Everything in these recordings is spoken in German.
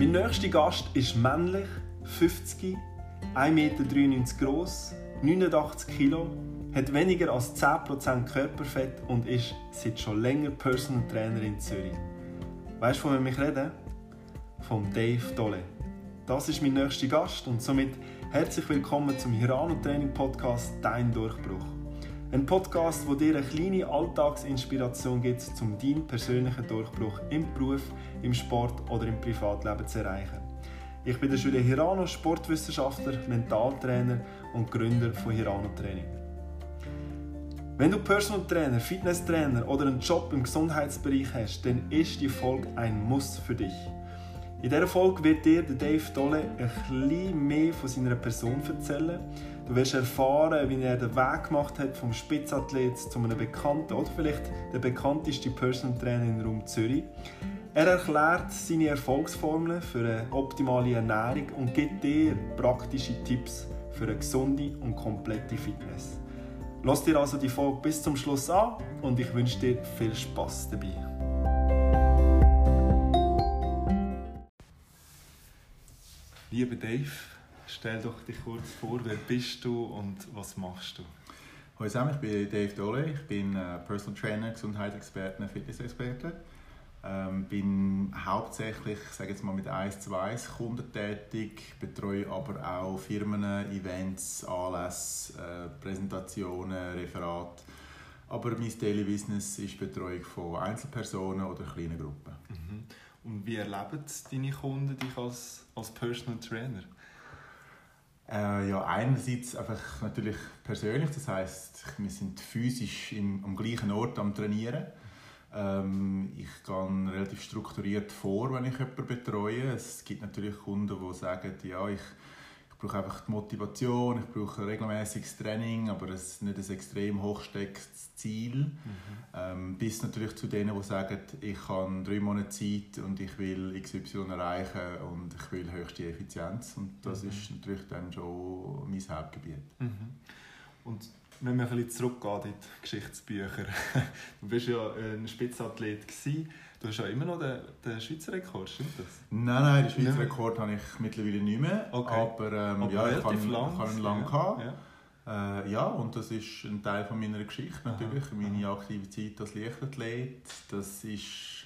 Mein nächster Gast ist männlich, 50, 1,93 Meter groß, 89 Kilo, hat weniger als 10% Körperfett und ist seit schon länger Personal Trainer in Zürich. Weißt du, von wem ich rede? Vom Dave Dolle. Das ist mein nächster Gast und somit herzlich willkommen zum Hirano Training Podcast Dein Durchbruch. Ein Podcast, wo dir eine kleine Alltagsinspiration gibt, um deinen persönlichen Durchbruch im Beruf, im Sport oder im Privatleben zu erreichen. Ich bin der Julia Hirano, Sportwissenschaftler, Mentaltrainer und Gründer von Hirano Training. Wenn du Personal Trainer, Fitness Trainer oder einen Job im Gesundheitsbereich hast, dann ist die Folge ein Muss für dich. In dieser Folge wird dir Dave Dolle ein bisschen mehr von seiner Person erzählen. Du wirst erfahren, wie er den Weg gemacht hat vom Spitzathlet zu einem bekannten oder vielleicht der bekannteste Personal Trainer im Raum Zürich. Er erklärt seine Erfolgsformeln für eine optimale Ernährung und gibt dir praktische Tipps für eine gesunde und komplette Fitness. Lass dir also die Folge bis zum Schluss an und ich wünsche dir viel Spaß dabei. Lieber Dave, stell doch dich kurz vor, wer bist du und was machst du? Hallo zusammen, ich bin Dave Dole, ich bin äh, Personal Trainer, Gesundheitsexperte, Fitnessexperte. Ähm, bin hauptsächlich, sage jetzt mal mit 1 zu 1 Kunden tätig, betreue aber auch Firmen, Events, Anlässe, äh, Präsentationen, Referate. Aber mein Daily Business ist die Betreuung von Einzelpersonen oder kleinen Gruppen. Mhm. Und wie erleben deine Kunden dich als, als Personal Trainer? Äh, ja, einerseits einfach natürlich persönlich, das heißt, wir sind physisch im, am gleichen Ort am Trainieren. Ähm, ich gehe relativ strukturiert vor, wenn ich jemanden betreue. Es gibt natürlich Kunden, die sagen, ja, ich, brauche einfach die Motivation, ich brauche regelmäßiges Training, aber es ist nicht ein extrem hochstecktes Ziel. Mhm. Ähm, bis natürlich zu denen, die sagen, ich habe drei Monate Zeit und ich will XY erreichen und ich will höchste Effizienz. Und das mhm. ist natürlich dann schon mein Hauptgebiet. Mhm. Und wenn wir ein bisschen zurückgehen in die Geschichtsbücher. Du warst ja ein Spitzathlet. Gewesen. Du hast ja immer noch den, den Schweizer Rekord, stimmt das? Nein, nein, den Schweizer ja. Rekord habe ich mittlerweile nicht mehr. Okay. Aber, ähm, aber ja, ich habe, lang, ich habe ihn lange gehabt. Ja. Äh, ja, und das ist ein Teil von meiner Geschichte natürlich. Aha. Meine aktive Zeit als Leichtathlet. Das ist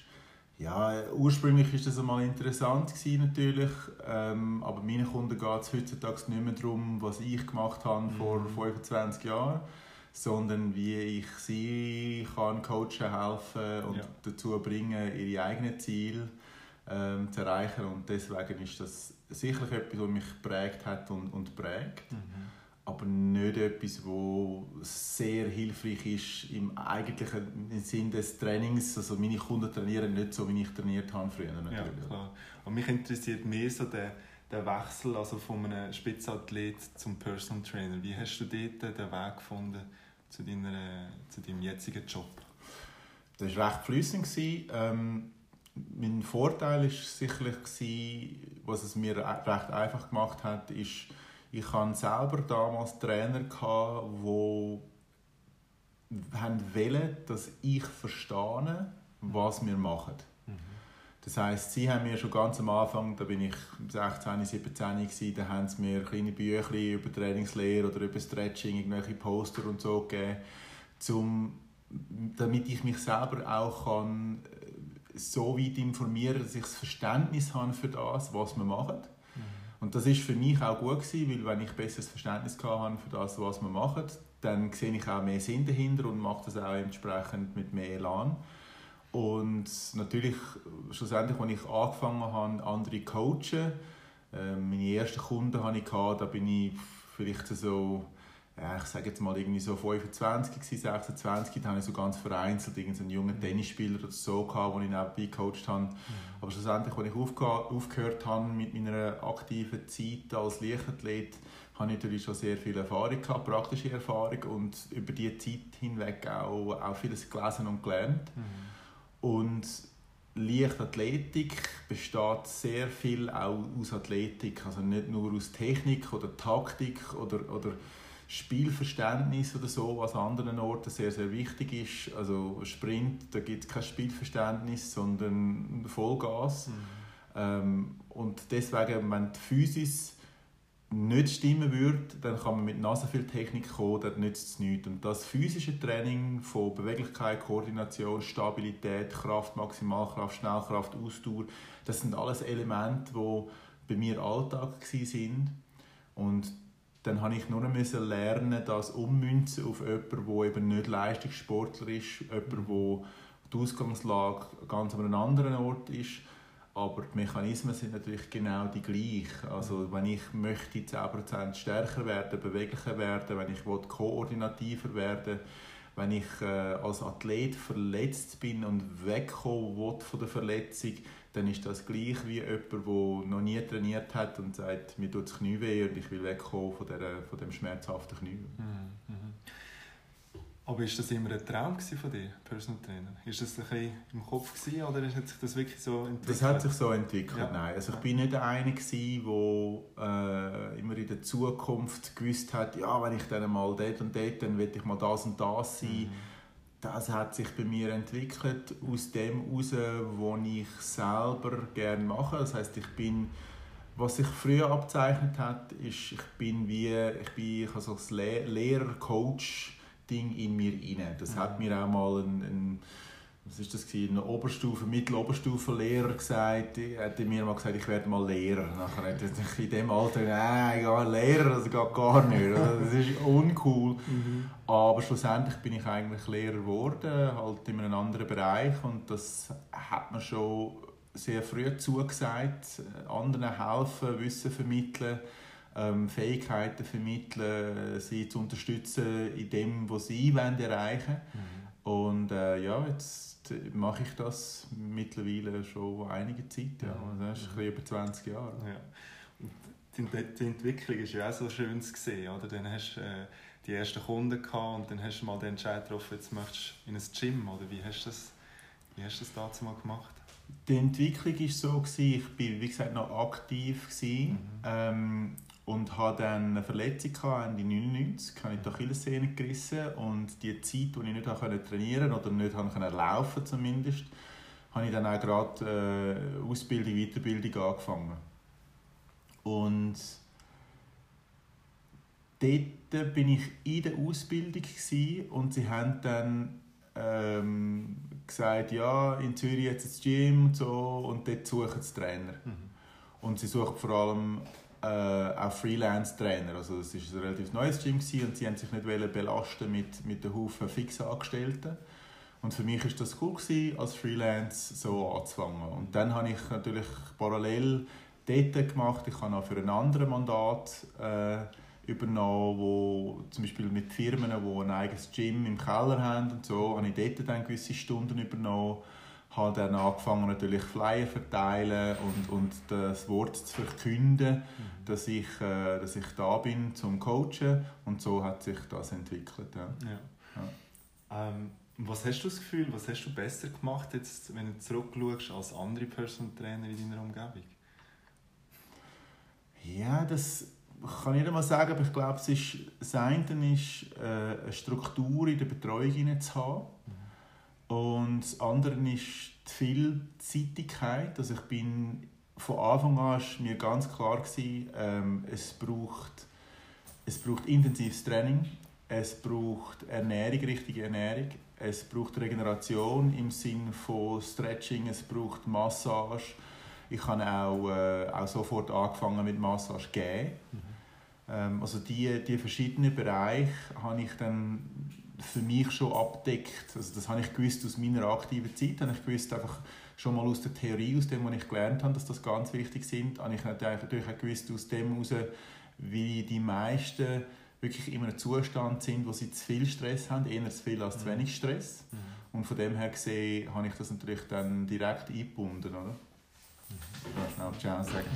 ja, ursprünglich war das einmal interessant gewesen, natürlich, ähm, aber meinen Kunden geht es heutzutage nicht mehr darum, was ich gemacht habe vor mhm. 25 Jahren, sondern wie ich sie kann coachen, helfen und ja. dazu bringen, ihre eigenen Ziele ähm, zu erreichen und deswegen ist das sicherlich etwas, was mich geprägt hat und, und prägt. Mhm aber nicht etwas, das sehr hilfreich ist im eigentlichen Sinn des Trainings. Also meine Kunden trainieren nicht so, wie ich trainiert habe früher natürlich. Ja, klar. Und mich interessiert mehr so der, der Wechsel also von einem Spitzathlet zum Personal Trainer. Wie hast du dort den Weg gefunden zu, deiner, zu deinem jetzigen Job? Das war recht flüssig. Ähm, mein Vorteil war sicherlich, was es mir recht einfach gemacht hat, ist, ich hatte selber damals Trainer, die wollen, dass ich verstehe, was wir machen. Mhm. Das heisst, sie haben mir schon ganz am Anfang, da bin ich 16, 17 gewesen, da haben sie mir kleine Bücher über Trainingslehre oder über Stretching, irgendwelche Poster und so gegeben, zum, damit ich mich selber auch kann, äh, so weit informieren, dass ich das Verständnis habe für das, was wir machen. Und das ist für mich auch gut gewesen, weil wenn ich besseres Verständnis hatte für das, was wir machen, dann sehe ich auch mehr Sinn dahinter und mache das auch entsprechend mit mehr Elan. Und natürlich, schlussendlich, als ich angefangen habe, andere zu coachen, äh, meine ersten Kunden hatte ich, da bin ich vielleicht so ja, ich sage jetzt mal irgendwie so 25, 26, da hatte ich so ganz vereinzelt irgendeinen jungen Tennisspieler oder so, gehabt, den ich nebenbei gecoacht habe. Mhm. Aber schlussendlich, als ich aufgehört habe mit meiner aktiven Zeit als Leichtathlet, habe ich natürlich schon sehr viel Erfahrung gehabt, praktische Erfahrung und über diese Zeit hinweg auch, auch vieles gelesen und gelernt. Mhm. Und Leichtathletik besteht sehr viel auch aus Athletik, also nicht nur aus Technik oder Taktik oder, oder Spielverständnis oder so, was an anderen Orten sehr, sehr wichtig ist. Also Sprint, da gibt es kein Spielverständnis, sondern Vollgas. Mhm. Ähm, und deswegen, wenn die Physis nicht stimmen würde, dann kann man mit Nase viel Technik kommen, dann nützt es nichts. Und das physische Training von Beweglichkeit, Koordination, Stabilität, Kraft, Maximalkraft, Schnellkraft, Ausdauer, das sind alles Elemente, die bei mir Alltag waren. Und dann habe ich nur noch lernen, das ummünzen auf jemanden, der eben nicht Leistungssportler ist, jemanden, wo die Ausgangslage ganz an einem anderen Ort ist aber die Mechanismen sind natürlich genau die gleichen. Also wenn ich möchte 10% stärker werden, beweglicher werden, wenn ich koordinativer werden wenn ich äh, als Athlet verletzt bin und wegkommen will von der Verletzung, dann ist das gleich wie jemand, der noch nie trainiert hat und sagt, mir tut das Knie weh und ich will wegkommen von, der, von dem schmerzhaften Knie. Mhm. Aber ist das immer ein Traum von dir, Personal Trainer? Ist das ein bisschen im Kopf gewesen, oder hat sich das wirklich so entwickelt? Das hat sich so entwickelt, ja. nein. Also ich bin nicht der eine der äh, immer in der Zukunft gewusst hat, ja, wenn ich dann mal dort und dort, dann will ich mal das und das sein. Mhm. Das hat sich bei mir entwickelt aus dem heraus, was ich selber gerne mache. Das heißt, ich bin was sich früher abzeichnet hat, ist, ich bin wie, ich bin ich also als Lehrer, Coach, Ding in mir rein. Das mhm. hat mir auch mal ein, ein was ist das gewesen? ein Oberstufe, Mitteloberstufe-Lehrer gesagt, er hat mir mal gesagt, ich werde mal Lehrer. Nachher hat er in dem Alter, nein, ich gehe Lehrer, das geht gar nicht. Das ist uncool. Mhm. Aber schlussendlich bin ich eigentlich Lehrer geworden, halt in einem anderen Bereich und das hat mir schon sehr früh zugesagt, anderen helfen, Wissen vermitteln ähm, Fähigkeiten vermitteln, sie zu unterstützen in dem, was sie wollen erreichen mhm. Und äh, ja, jetzt mache ich das mittlerweile schon einige Zeit, ja. Mhm. Also das ist mhm. über 20 Jahre. Ja. Und die, die Entwicklung ist ja auch so schön zu sehen, oder? Dann hast du äh, die ersten Kunden gehabt und dann hast du mal den Entscheid getroffen, jetzt möchtest du in ein Gym, oder wie hast du das, wie hast du das damals mal gemacht? Die Entwicklung war so, ich war wie gesagt noch aktiv. Mhm. Ähm, und hatte dann eine Verletzung Ende 99, habe ich die Achillessehne gerissen und die Zeit, die ich nicht trainieren konnte oder nicht konnte laufen zumindest, habe ich dann auch gerade äh, Ausbildung, Weiterbildung angefangen. Und dort bin ich in der Ausbildung und sie haben dann ähm, gesagt, ja, in Zürich jetzt das Gym und so und dort suchen sie Trainer. Mhm. Und sie suchen vor allem äh, auch Freelance-Trainer. Also es war ein relativ neues Gym und sie haben sich nicht belasten mit, mit den Haufen fixen Angestellten. Und für mich war das cool, gewesen, als Freelance so anzufangen. Und dann habe ich natürlich parallel dort gemacht. Ich habe auch für ein anderes Mandat äh, übernommen, wo zum Beispiel mit Firmen, die ein eigenes Gym im Keller haben und so, habe ich dort dann gewisse Stunden übernommen habe dann angefangen natürlich Flyer verteilen und, und das Wort zu verkünden, mhm. dass, ich, äh, dass ich da bin zum Coachen und so hat sich das entwickelt. Ja. ja. ja. Ähm, was hast du das Gefühl, was hast du besser gemacht, jetzt, wenn du zurückschaust, als andere Personal Trainer in deiner Umgebung? Ja, das kann ich nicht mal sagen, aber ich glaube, es ist, das eine ist, äh, eine Struktur in der Betreuung zu haben. Und das andere ist die Vielseitigkeit. Also ich bin von Anfang an ist mir ganz klar gewesen, ähm, es braucht es braucht intensives Training, es braucht Ernährung, richtige Ernährung, es braucht Regeneration im Sinne von Stretching, es braucht Massage. Ich habe auch, äh, auch sofort angefangen mit Massage geben. Mhm. Ähm, also die, die verschiedenen Bereiche habe ich dann für mich schon abdeckt. Also das habe ich gewusst aus meiner aktiven Zeit, habe ich gewusst einfach schon mal aus der Theorie, aus dem, was ich gelernt habe, dass das ganz wichtig sind, habe ich natürlich auch gewusst aus dem heraus, wie die meisten wirklich in einem Zustand sind, wo sie zu viel Stress haben, eher zu viel als zu mhm. wenig Stress. Mhm. Und von dem her gesehen habe ich das natürlich dann direkt eingebunden, oder? Mhm. Ich kann schnell Ciao sagen.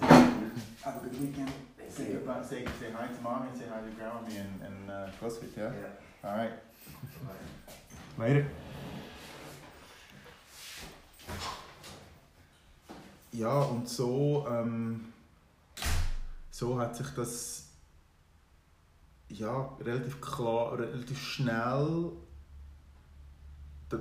Have a good weekend. Say, about, say, say hi to mommy and say hi to grandma and, and uh, CrossFit, yeah? Yeah. All right. Later. Ja, und so, ähm, so hat sich das ja, relativ klar, relativ schnell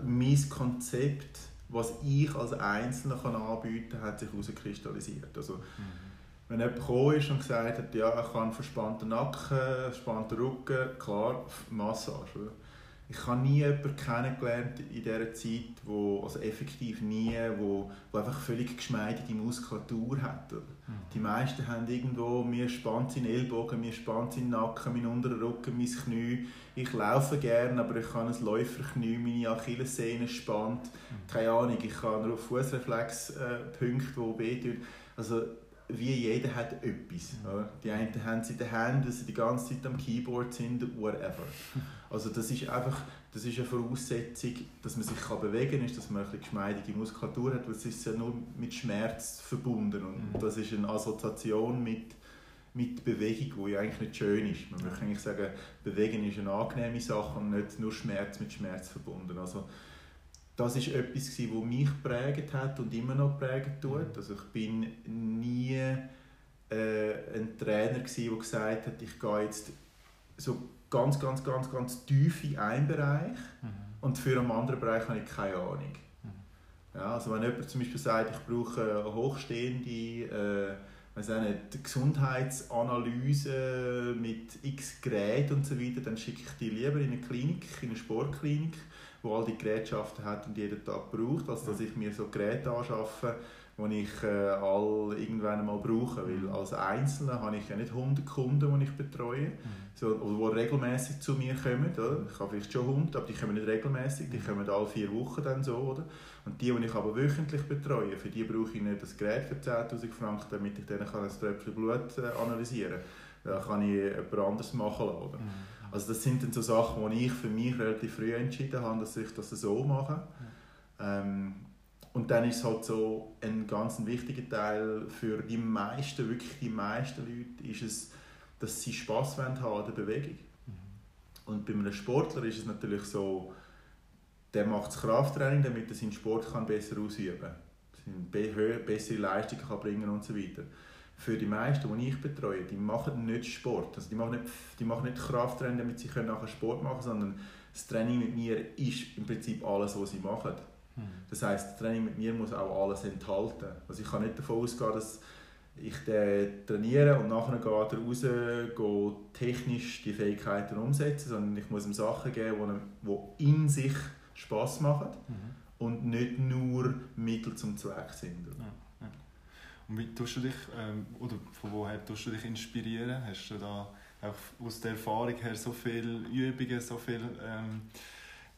mein Konzept was ich als Einzelner kann anbieten kann, hat sich herauskristallisiert. Also, mhm. Wenn jemand gekommen ist und gesagt hat, ja, ich habe einen verspannten Nacken, verspannten Rücken, klar, Massage. Ich habe nie jemanden kennengelernt in dieser Zeit, wo, also effektiv nie, wo, wo einfach völlig geschmeidige Muskulatur hat. Mhm. Die meisten haben irgendwo, mir spannt seinen Ellbogen, mir spannt seinen Nacken, mein unterer Rücken, mein Knie. Ich laufe gerne, aber ich habe ein Läuferknie, meine Achillessehne spannt. Mhm. Keine Ahnung, ich habe nur Fußreflexpunkte, äh, die wehtun. Also wie jeder hat etwas. Mhm. Die einen haben es in den Händen, dass sie die ganze Zeit am Keyboard sind, whatever. Also das ist einfach das ist eine Voraussetzung, dass man sich kann bewegen kann, ist, dass man eine geschmeidige Muskulatur hat, weil es ist ja nur mit Schmerz verbunden und mhm. das ist eine Assoziation mit, mit Bewegung, die ja eigentlich nicht schön ist. Man möchte eigentlich sagen, Bewegen ist eine angenehme Sache und nicht nur Schmerz mit Schmerz verbunden. Also das ist etwas, das mich prägt hat und immer noch prägen tut. Also ich bin nie äh, ein Trainer der gesagt hat, ich gehe jetzt so ganz, ganz, ganz, ganz tief in einen Bereich mhm. und für einen anderen Bereich habe ich keine Ahnung. Mhm. Ja, also wenn jemand zum Beispiel sagt, ich brauche eine hochstehende äh, nicht, Gesundheitsanalyse mit x Geräten und so weiter, dann schicke ich die lieber in eine Klinik, in eine Sportklinik wo all die Gerätschaften hat und jeden Tag braucht, als dass ich mir so Geräte anschaffe, die ich äh, all irgendwann mal brauche. Weil mhm. als Einzelner habe ich ja nicht 100 Kunden, die ich betreue, mhm. so, die regelmäßig zu mir kommen. Oder? Ich habe vielleicht schon 100, aber die kommen nicht regelmäßig, die mhm. kommen alle vier Wochen dann so. Oder? Und die, die ich aber wöchentlich betreue, für die brauche ich nicht das Gerät für 10'000 Franken, damit ich dann ein Tröpfchen Blut äh, analysieren kann. Da kann ich jemand anderes machen lassen. Mhm. Also das sind dann so Sachen, die ich für mich relativ früh entschieden habe, dass ich das so mache. Ähm, und dann ist es halt so ein ganz wichtiger Teil für die meisten, wirklich die meisten Leute, ist es, dass sie Spass haben an der Bewegung. Mhm. Und bei einem Sportler ist es natürlich so, der macht das Krafttraining, damit er seinen Sport kann besser ausüben kann, bessere Leistungen kann bringen und so weiter für die meisten, die ich betreue, die machen nicht Sport. Also die, machen nicht, die machen nicht Krafttraining, damit sie können nachher Sport machen können, sondern das Training mit mir ist im Prinzip alles, was sie machen. Hm. Das heißt, das Training mit mir muss auch alles enthalten. Also ich kann nicht davon ausgehen, dass ich trainiere und nachher gehe raus, gehe technisch die Fähigkeiten umsetzen, sondern ich muss ihm Sachen geben, die in sich Spaß machen mhm. und nicht nur Mittel zum Zweck sind. Ja. Und wie tust du dich, ähm, oder von woher tust du dich inspirieren? Hast du da auch aus der Erfahrung her so viele Übungen, so viele ähm,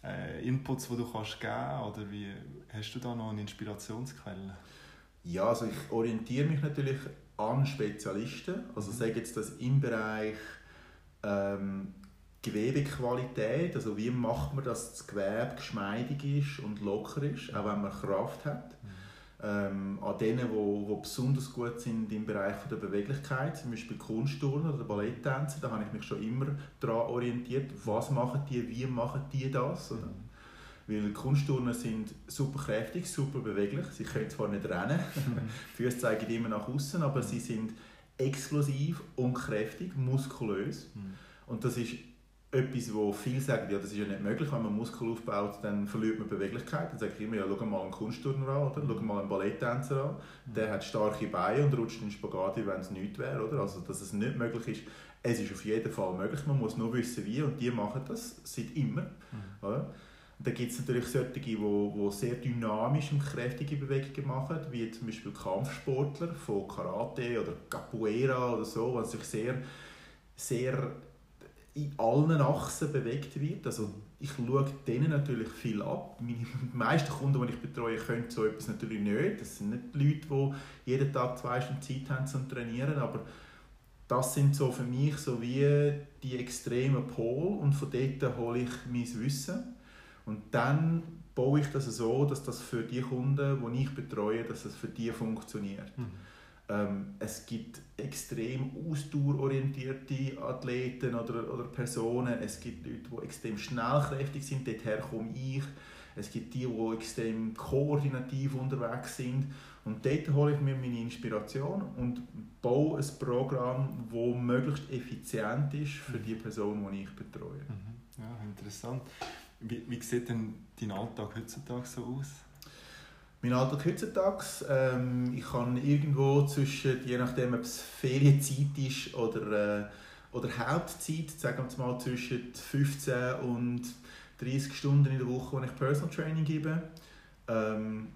äh, Inputs, die du kannst geben Oder wie, hast du da noch eine Inspirationsquelle? Ja, also ich orientiere mich natürlich an Spezialisten. Also mhm. sage jetzt das im Bereich ähm, Gewebequalität, also wie macht man, dass das Gewebe geschmeidig ist und locker ist, auch wenn man Kraft hat. Mhm ähm, an denen, die, die besonders gut sind im Bereich der Beweglichkeit, zum Beispiel Kunstturner oder Balletttänzer, da habe ich mich schon immer daran orientiert, was machen die, wie machen die das. Oder? Mhm. Weil Kunstturner sind super kräftig, super beweglich, sie können zwar nicht rennen, mhm. Füße zeigen immer nach außen, aber sie sind exklusiv und kräftig, muskulös. Mhm. Und das ist etwas, wo viele sagen, ja, das ist ja nicht möglich, wenn man Muskel aufbaut, dann verliert man Beweglichkeit. Dann sage ich immer, ja, schau mal einen Kunstturner an, oder? schau mal einen Balletttänzer an, der hat starke Beine und rutscht in Spagat, wenn es nichts wäre. Oder? Also, dass es nicht möglich ist, es ist auf jeden Fall möglich, man muss nur wissen, wie, und die machen das seit immer. Mhm. Oder? Dann gibt es natürlich solche, die, die sehr dynamisch und kräftige Bewegungen machen, wie zum Beispiel Kampfsportler von Karate oder Capoeira oder so, was sich sehr, sehr in allen Achsen bewegt wird. Also ich schaue denen natürlich viel ab. Meine meisten Kunden, die ich betreue, können so etwas natürlich nicht. Das sind nicht Leute, die jeden Tag zwei Stunden Zeit haben zum Trainieren, aber das sind so für mich so wie die extremen Pole und von dort hole ich mein Wissen und dann baue ich das so, dass das für die Kunden, die ich betreue, dass das für die funktioniert. Mhm. Ähm, es gibt extrem ausdauerorientierte Athleten oder, oder Personen. Es gibt Leute, die extrem schnellkräftig sind. Dorthin komme ich. Es gibt die, die extrem koordinativ unterwegs sind. Und dort hole ich mir meine Inspiration und baue ein Programm, das möglichst effizient ist für die Person, die ich betreue. Mhm. Ja, interessant. Wie, wie sieht denn dein Alltag heutzutage so aus? Mein Alltag heutzutage, ähm, ich kann irgendwo zwischen, je nachdem ob es Ferienzeit ist oder, äh, oder Hauptzeit, sagen wir mal zwischen 15 und 30 Stunden in der Woche, wo ich Personal Training gebe. Ähm,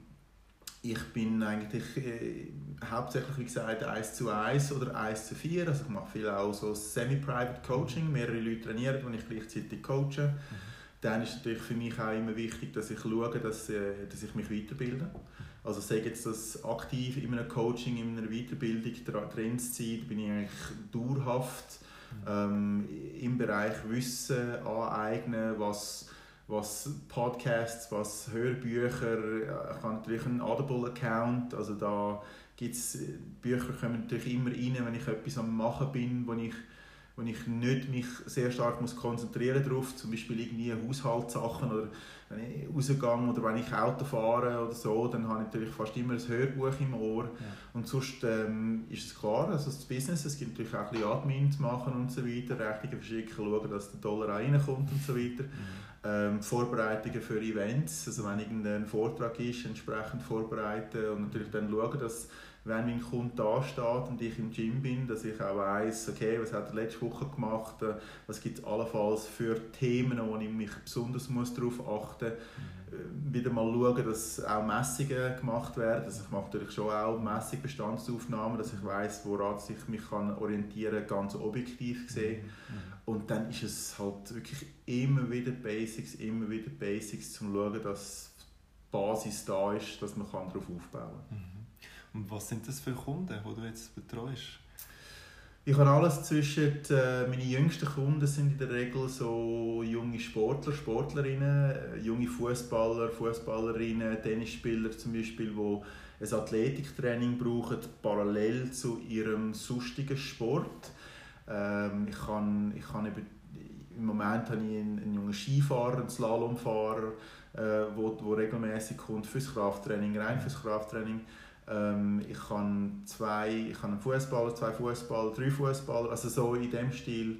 ich bin eigentlich äh, hauptsächlich, wie gesagt, 1 zu 1 oder 1 zu 4. Also ich mache viel auch so Semi-Private Coaching, mehrere Leute trainieren, die ich gleichzeitig coache. Mhm dann ist es natürlich für mich auch immer wichtig, dass ich schaue, dass, äh, dass ich mich weiterbilde. Also sage jetzt, dass aktiv in einem Coaching, in einer Weiterbildung sein, bin ich eigentlich dauerhaft ähm, im Bereich Wissen aneignen, was, was Podcasts, was Hörbücher, ich habe natürlich einen Audible-Account, also da gibt's, Bücher kommen natürlich immer rein, wenn ich etwas am machen bin, wo ich wo ich nicht mich sehr stark muss konzentrieren darauf, zum Beispiel irgendwie Haushaltssachen oder wenn ich rausgehe oder wenn ich Auto fahre oder so, dann habe ich natürlich fast immer ein Hörbuch im Ohr. Ja. Und sonst ähm, ist es klar, also das Business, es gibt natürlich auch ein bisschen Admin zu machen und so weiter, Rechnungen verschicken, schauen, dass der Dollar reinkommt und so weiter. Mhm. Ähm, Vorbereitungen für Events, also wenn irgendein Vortrag ist, entsprechend vorbereiten und natürlich dann schauen, dass wenn mein Kunde da steht und ich im Gym bin, dass ich auch weiss, okay, was hat er letzte Woche gemacht, äh, was gibt es allenfalls für Themen, wo ich mich besonders muss darauf achten muss. Mhm. Wieder mal schauen, dass auch Messungen gemacht werden. Also ich mache natürlich schon auch Messungsbestandsaufnahmen, dass ich weiss, woran ich mich kann orientieren kann, ganz objektiv gesehen. Mhm. Und dann ist es halt wirklich immer wieder Basics, immer wieder Basics, um zu schauen, dass die Basis da ist, dass man darauf aufbauen kann. Und was sind das für Kunden, die du jetzt betreust? Ich habe alles zwischen, äh, meine jüngsten Kunden sind in der Regel so junge Sportler, Sportlerinnen, äh, junge Fußballer, Fußballerinnen, Tennisspieler zum Beispiel, die ein Athletiktraining brauchen, parallel zu ihrem sonstigen Sport. Ähm, ich kann, ich kann eben, Im Moment habe ich einen, einen jungen Skifahrer, einen Slalomfahrer, äh, wo, wo regelmäßig kommt fürs Krafttraining, rein fürs Krafttraining. Ähm, ich habe zwei, ich habe einen Fußballer, zwei Fußballer, drei Fußballer, also so in dem Stil. Mhm.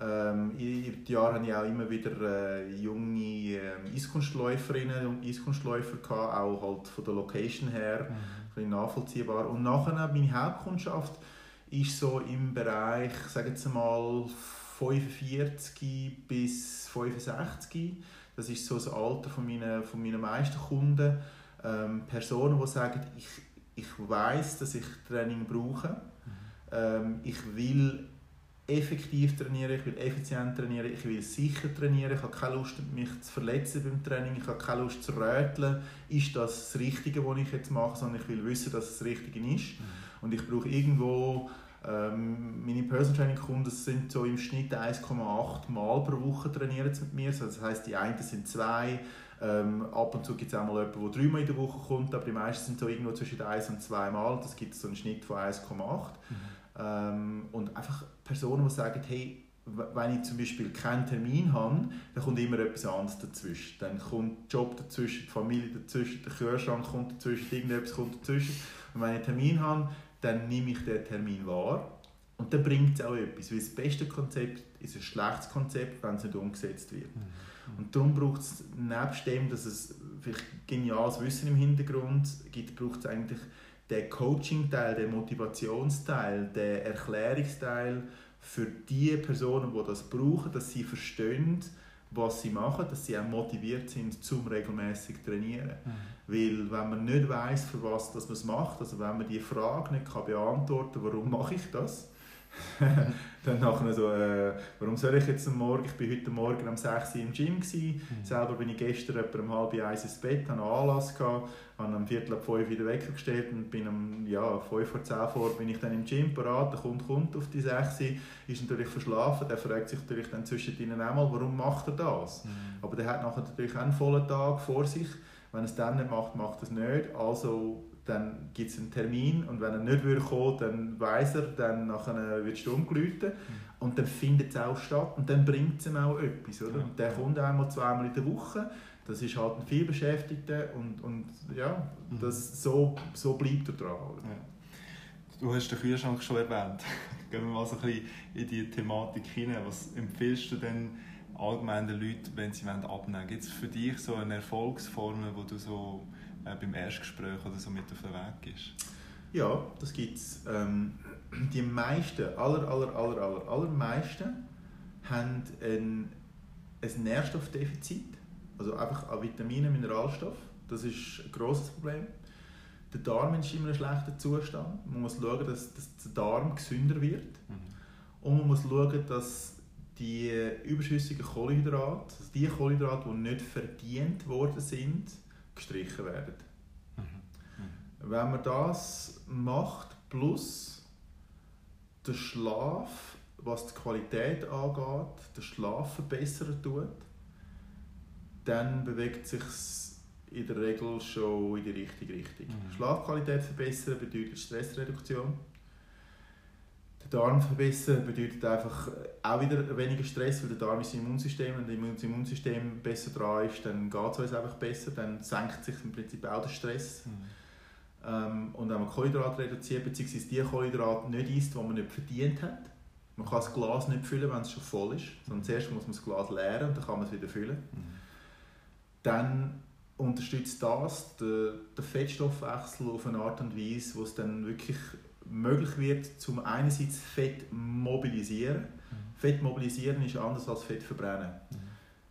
Ähm, in den Jahren hatte ich auch immer wieder äh, junge äh, Eiskunstläuferinnen und Eiskunstläufer, gehabt, auch halt von der Location her, mhm. ein nachvollziehbar. Und nachher, meine Hauptkundschaft ist so im Bereich, sagen wir mal, 45 bis 65. Das ist so das Alter von meinen, von meinen meisten Kunden. Ähm, Personen, die sagen, ich, ich weiß, dass ich Training brauche. Ähm, ich will effektiv trainieren, ich will effizient trainieren, ich will sicher trainieren, ich habe keine Lust, mich zu verletzen beim Training, ich habe keine Lust zu röteln, ist das das Richtige, was ich jetzt mache, sondern ich will wissen, dass es das Richtige ist. Mhm. Und ich brauche irgendwo, ähm, meine Personal Training Kunden sind so im Schnitt 1,8 Mal pro Woche trainieren mit mir, also das heißt die einen sind zwei, ähm, ab und zu gibt es auch mal jemanden, der dreimal in der Woche kommt, aber die meisten sind so irgendwo zwischen 1 und 2 Mal. Das gibt so einen Schnitt von 1,8. Mhm. Ähm, und einfach Personen, die sagen, hey, wenn ich zum Beispiel keinen Termin habe, dann kommt immer etwas anderes dazwischen. Dann kommt der Job dazwischen, die Familie dazwischen, der Kühlschrank kommt dazwischen, irgendetwas kommt dazwischen. Und wenn ich einen Termin habe, dann nehme ich den Termin wahr. Und dann bringt es auch etwas. Weil das beste Konzept ist ein schlechtes Konzept, wenn es nicht umgesetzt wird. Mhm. Und darum braucht es, nebst dem, dass es vielleicht geniales Wissen im Hintergrund gibt, braucht es eigentlich den Coaching-Teil, den Motivationsteil, den Erklärungsteil für die Personen, die das brauchen, dass sie verstehen, was sie machen, dass sie auch motiviert sind, zum regelmäßig trainieren. Mhm. Weil wenn man nicht weiß, für was das man es macht, also wenn man die Frage nicht kann beantworten kann, warum mache ich das, dann nachher so, äh, warum soll ich jetzt am Morgen, ich bin heute Morgen um 6 Uhr im Gym gewesen, mhm. selber bin ich gestern etwa um halb eins ins Bett, hatte einen Anlass gehabt, habe am Viertel ab 5 wieder weggestellt und bin um ja, 5 vor 10 vor bin ich dann im Gym parat, der Kunde kommt auf die 6 Uhr, ist natürlich verschlafen, der fragt sich natürlich dann zwischendrin einmal, warum macht er das? Mhm. Aber der hat nachher natürlich auch einen vollen Tag vor sich, wenn er es dann nicht macht, macht er es nicht, also dann gibt es einen Termin und wenn er nicht würde kommen dann weiß er, dann nachher wird Sturm geläutet mhm. und dann findet es auch statt und dann bringt es ihm auch etwas. Oder? Und der kommt einmal, zweimal in der Woche, das ist halt ein vielbeschäftigter und, und ja, mhm. das, so, so bleibt er dran. Ja. Du hast den Kühlschrank schon erwähnt. Gehen wir mal so ein bisschen in die Thematik hinein. Was empfiehlst du denn allgemein den Leuten, wenn sie abnehmen wollen? Gibt es für dich so eine Erfolgsformel, wo du so äh, beim Erstgespräch oder so mit auf den Weg gibst? Ja, das gibt es. Ähm, die meisten, aller, aller, aller, aller, allermeisten haben ein, ein Nährstoffdefizit, also einfach an Vitaminen, Mineralstoff. Das ist ein grosses Problem. Der Darm ist immer in einem schlechten Zustand. Man muss schauen, dass, dass der Darm gesünder wird. Mhm. Und man muss schauen, dass die überschüssigen Kohlenhydrate, also die Kohlenhydrate, die nicht verdient worden sind, gestrichen werden. Mhm. Mhm. Wenn man das macht, plus der Schlaf, was die Qualität angeht, den Schlaf verbessern tut, dann bewegt sich in der Regel schon in die richtige Richtung. Mhm. Schlafqualität verbessern bedeutet Stressreduktion. Der Darm verbessern bedeutet einfach auch wieder weniger Stress, weil der Darm ist das Immunsystem und wenn das Immunsystem besser dran ist, dann geht es uns einfach besser, dann senkt sich im Prinzip auch der Stress. Mhm. Ähm, und wenn man Kohlenhydrate reduziert, beziehungsweise die Kohlenhydrate nicht isst, die man nicht verdient hat, man kann das Glas nicht füllen, wenn es schon voll ist, sondern zuerst muss man das Glas leeren und dann kann man es wieder füllen. Mhm. Dann unterstützt das den, den Fettstoffwechsel auf eine Art und Weise, wo es dann wirklich möglich wird, zum einerseits Fett mobilisieren. Mhm. Fett mobilisieren ist anders als Fett verbrennen. Mhm.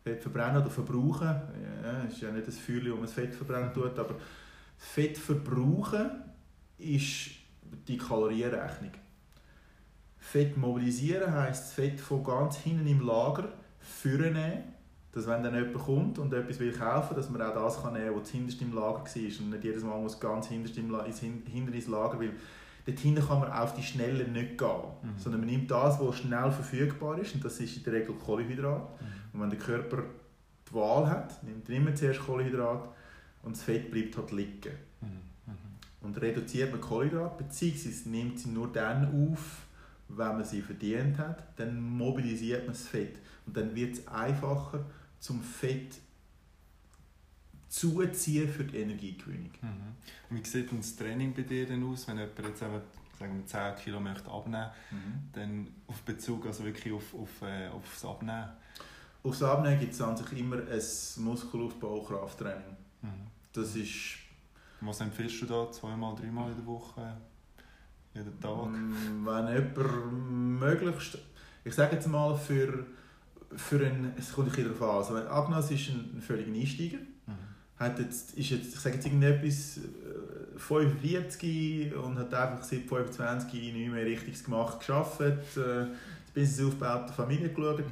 Fett verbrennen oder verbrauchen, ja, ist ja nicht das Feuer, man das Fett verbrennen tut, aber Fett verbrauchen ist die Kalorienrechnung. Fett mobilisieren heisst, Fett von ganz hinten im Lager vornehmen dass wenn dann jemand kommt und etwas will kaufen, dass man auch das kann nehmen kann, was hinterst im Lager war und nicht jedes Mal muss ganz hinterst im La ins, hinter ins Lager, weil dort hinten kann man auf die Schnelle nicht gehen, mhm. sondern man nimmt das, was schnell verfügbar ist und das ist in der Regel Kohlenhydrat. Mhm. Und wenn der Körper die Wahl hat, nimmt er immer zuerst Kohlenhydrat und das Fett bleibt halt liegen. Mhm. mhm. Und reduziert man Kohlenhydrat, beziehungsweise nimmt sie nur dann auf, wenn man sie verdient hat, dann mobilisiert man das Fett. Und dann wird es einfacher, zum Fett zuziehen für die Energiegewinnung. Mhm. Wie sieht das Training bei dir denn aus, wenn jemand jetzt eben, sagen wir, 10 Kilo möchte abnehmen mhm. dann auf Bezug also wirklich auf, auf, äh, aufs Abnehmen? Aufs Abnehmen gibt es an sich immer ein Muskelaufbau-Krafttraining. Mhm. Das ist... Was empfiehlst du da? Zweimal, dreimal in der Woche? Jeden Tag? Mm, wenn jemand möglichst... Ich sage jetzt mal, für für einen, es kommt ein bisschen darauf an, also Agnes ist ein, ein völliger Einsteiger. Hat jetzt, ist jetzt, ich sage jetzt irgendetwas, 45 äh, und hat einfach seit 25 nicht mehr richtig gemacht, geschafft, äh, das Business aufgebaut, die Familie geschaut.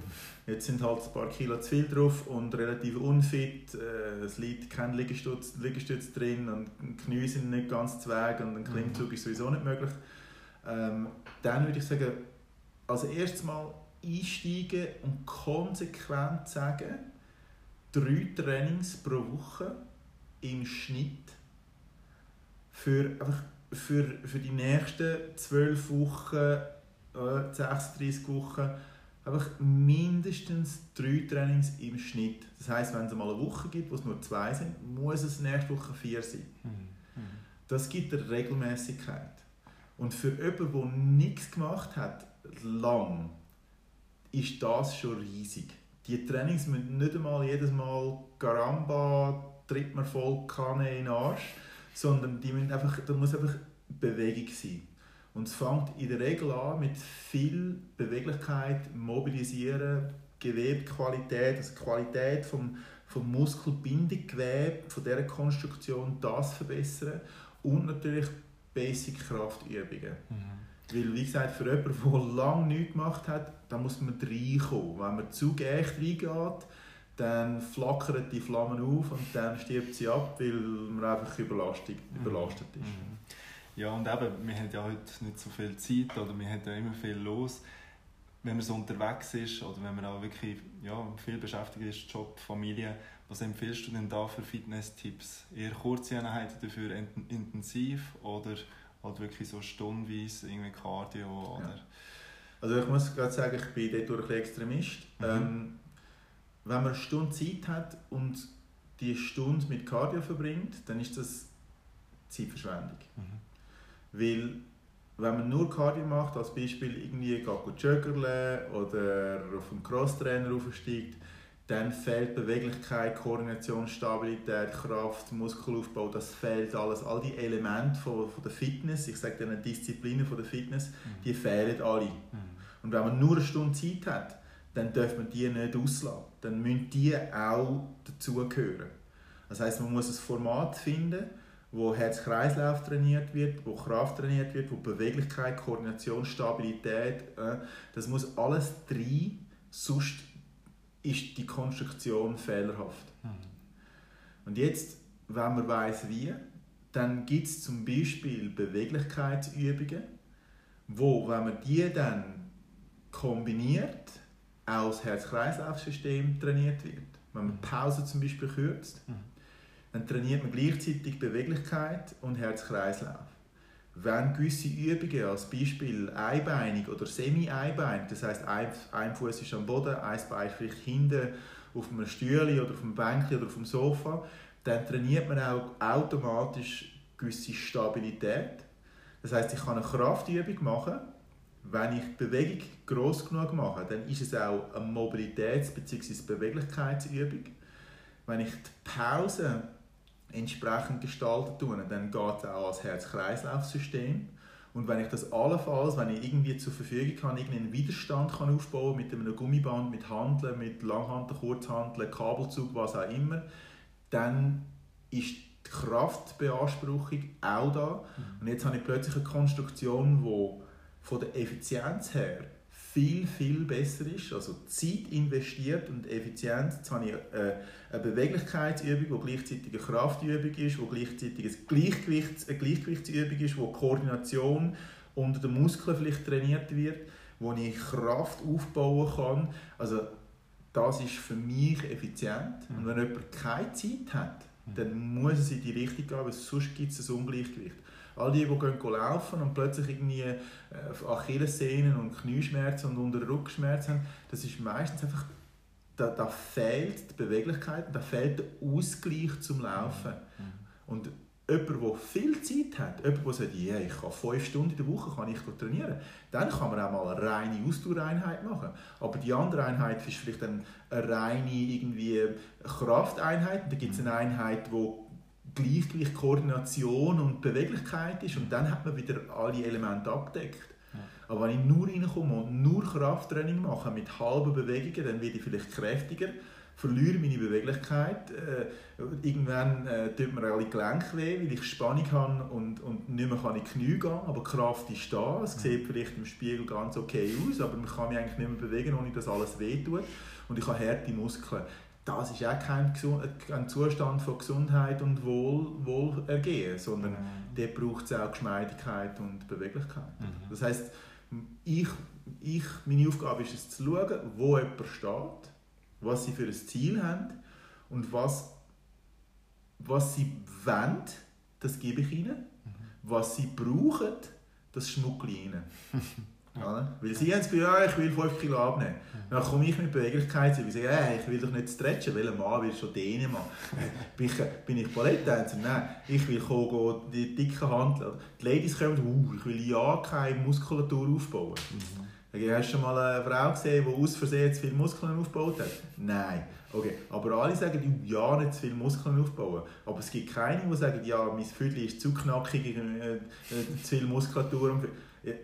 Jetzt sind halt ein paar Kilo zu viel drauf und relativ unfit. Äh, es liegt kein Liegestütz, Liegestütz drin und die Knie sind nicht ganz zu Weg und ein Klimmzug ist sowieso nicht möglich. Ähm, dann würde ich sagen, als erstes Mal einsteigen und konsequent sagen, drei Trainings pro Woche im Schnitt für, einfach für, für die nächsten zwölf Wochen, äh, 36 Wochen, einfach mindestens drei Trainings im Schnitt. Das heißt, wenn es mal eine Woche gibt, wo es nur zwei sind, muss es nächste Woche vier sein. Mhm. mhm. Das gibt eine Regelmäßigkeit. Und für jemanden, der nichts gemacht hat, lang, ist das schon riesig. Die Trainings müssen nicht einmal jedes Mal Garamba, tritt man voll Kanne in den Arsch, sondern die müssen einfach, da muss einfach Bewegung sein. Und es fängt in der Regel an mit viel Beweglichkeit, Mobilisieren, Gewebequalität, also Qualität vom, vom Muskelbindegewebe, von dieser Konstruktion, das verbessern und natürlich Basic-Kraftübungen. Mhm. Weil, wie gesagt, für jemanden, der lange nichts gemacht hat, da muss man reinkommen. Wenn man zu echt reingeht, dann flackern die Flammen auf und dann stirbt sie ab, weil man einfach überlastet, mhm. überlastet ist. Mhm. Ja, und eben, wir haben ja heute nicht so viel Zeit oder wir haben ja immer viel los. Wenn man so unterwegs ist oder wenn man auch wirklich ja, viel beschäftigt ist, Job, Familie, was empfiehlst du denn da für Fitness-Tipps? Eher kurze Einheiten dafür intensiv oder halt wirklich so stundenweise irgendwie Cardio oder... Ja. Also ich muss gerade sagen, ich bin dort ein bisschen Extremist. Mhm. Ähm, wenn man eine Stunde Zeit hat und die Stunde mit Cardio verbringt, dann ist das Zeitverschwendung. Mhm. Weil wenn man nur Cardio macht, als Beispiel irgendwie geht joggerle oder auf einen Crosstrainer aufsteigt, dann fehlt Beweglichkeit, Koordination, Stabilität, Kraft, Muskelaufbau, das fehlt alles. All die Elemente von, von der Fitness, ich sage den Disziplinen von der Fitness, mhm. die fehlen alle. Mhm. Und wenn man nur eine Stunde Zeit hat, dann darf man die nicht auslassen. Dann müssen die auch dazugehören. Das heißt, man muss ein Format finden, wo Herz-Kreislauf trainiert wird, wo Kraft trainiert wird, wo Beweglichkeit, Koordination, Stabilität, äh, das muss alles drin, sonst ist die Konstruktion fehlerhaft. Mhm. Und jetzt, wenn man weiß wie, dann gibt es zum Beispiel Beweglichkeitsübungen, wo, wenn man die dann kombiniert, auch das Herz-Kreislauf-System trainiert wird. Wenn man Pause zum Beispiel kürzt, mhm. dann trainiert man gleichzeitig Beweglichkeit und Herz-Kreislauf wenn gewisse Übungen, als Beispiel einbeinig oder semi-einbeinig, das heißt ein, ein Fuß ist am Boden, ein Bein vielleicht hinten auf einem Stühle oder auf einem Bänkchen oder auf dem Sofa, dann trainiert man auch automatisch gewisse Stabilität. Das heißt, ich kann eine Kraftübung machen, wenn ich die Bewegung groß genug mache, dann ist es auch eine Mobilitäts- bzw. Beweglichkeitsübung. Wenn ich die Pause entsprechend gestaltet tun, dann geht es auch als Herz-Kreislauf-System. Und wenn ich das allenfalls, wenn ich irgendwie zur Verfügung habe, irgendeinen Widerstand kann aufbauen mit einem Gummiband, mit Handeln, mit Langhanteln, Kurzhandeln, Kabelzug, was auch immer, dann ist die Kraftbeanspruchung auch da. Mhm. Und jetzt habe ich plötzlich eine Konstruktion, die von der Effizienz her viel, viel besser ist. Also Zeit investiert und Effizienz. Jetzt habe ich äh, eine Beweglichkeitsübung, die gleichzeitig eine Kraftübung ist, die gleichzeitig eine, Gleichgewichts-, eine Gleichgewichtsübung ist, wo Koordination unter den Muskeln vielleicht trainiert wird, wo ich Kraft aufbauen kann. Also das ist für mich effizient. Und wenn jemand keine Zeit hat, dann muss es in die Richtung gehen, weil sonst gibt es ein Ungleichgewicht. All die, die gehen laufen und plötzlich irgendwie äh, Achillessehnen und Knieschmerzen und unter Rückenschmerzen haben, das ist meistens einfach, da, da fehlt die Beweglichkeit, da fehlt der Ausgleich zum Laufen. Mhm. Und jemand, der viel Zeit hat, jemand, der sagt, yeah, ich kann fünf Stunden in der Woche kann ich trainieren, dann kann man auch mal eine reine Ausdauereinheit machen. Aber die andere Einheit ist vielleicht eine reine irgendwie Krafteinheit. Da gibt es eine Einheit, die Gleichgewicht, Koordination und Beweglichkeit ist. Und dann hat man wieder alle Elemente abdeckt. Ja. Aber wenn ich nur reinkomme und nur Krafttraining mache mit halben Bewegungen, dann werde ich vielleicht kräftiger, verliere meine Beweglichkeit, äh, irgendwann äh, tut mir alle Gelenke weh, weil ich Spannung habe und, und nicht mehr kann in die Knie gehen, aber Kraft ist da, es sieht vielleicht im Spiegel ganz okay aus, aber man kann mich eigentlich nicht mehr bewegen, ohne dass alles wehtut und ich habe harte Muskeln das ist auch kein, ein Zustand von Gesundheit und Wohl, Wohlergehen, sondern mhm. dort braucht es auch Geschmeidigkeit und Beweglichkeit. Mhm. Das heißt, ich, ich, meine Aufgabe ist es zu schauen, wo jemand steht, was sie für ein Ziel haben und was, was sie wollen, das gebe ich ihnen. Mhm. Was sie brauchen, das schmuggel ich ihnen. Ja. Weil sie haben das Gefühl, ja, ich will 5 Kilo abnehmen. Dann komme ich mit Beweglichkeit und sage, hey, ich will doch nicht stretchen, welcher Mann will schon dehnen machen? bin, ich, bin ich Balletttänzer? Nein, ich will kommen, die dicken Handeln. Die Ladies kommen, uh, ich will ja keine Muskulatur aufbauen. Mhm. Hast du schon mal eine Frau gesehen, die aus Versehen zu viele Muskeln aufgebaut hat? Nein. Okay, aber alle sagen, ja, nicht zu viele Muskeln aufbauen. Aber es gibt keine, die sagen, ja, mein Viertel ist zu knackig, äh, äh, zu viel Muskulatur.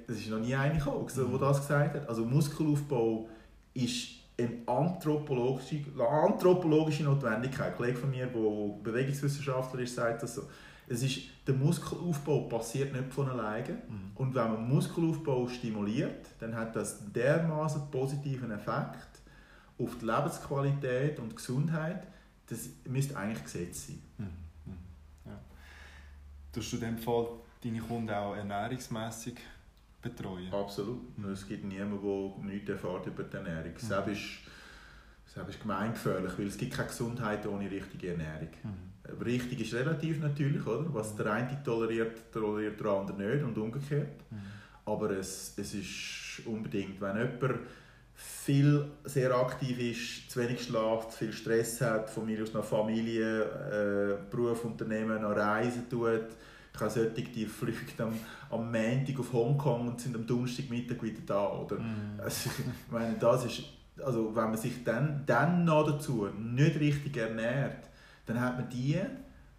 Das ist noch nie einer gekommen, der mhm. das gesagt hat. Also Muskelaufbau ist eine anthropologische, anthropologische Notwendigkeit. Ein Kollege von mir, der Bewegungswissenschaftler ist, sagt das so. Es ist, der Muskelaufbau passiert nicht von alleine. Mhm. Und wenn man Muskelaufbau stimuliert, dann hat das dermaßen positiven Effekt auf die Lebensqualität und die Gesundheit, das müsste eigentlich Gesetz sein. Mhm. mhm. Ja. Tust du in dem Fall deine Kunden auch ernährungsmäßig betreuen. Absolut. Mhm. Es gibt niemanden, der nichts erfährt über die Ernährung. Mhm. Das ist, das ist gemeingefährlich, weil es gibt keine Gesundheit ohne richtige Ernährung. Mhm. Richtig ist relativ natürlich, oder? Was der eine toleriert, toleriert der andere nicht und umgekehrt. Mhm. Aber es, es ist unbedingt, wenn jemand viel sehr aktiv ist, zu wenig schlaft, viel Stress hat, von mir aus noch Familie, äh, Beruf, Unternehmen, noch Reisen tut, ich habe solche, die fliegen am, am Montag auf Hongkong und sind am Donnerstagmittag wieder da. Oder? Mm. Also, ich meine, das ist also wenn man sich dann, dann noch dazu nicht richtig ernährt, dann hat man die,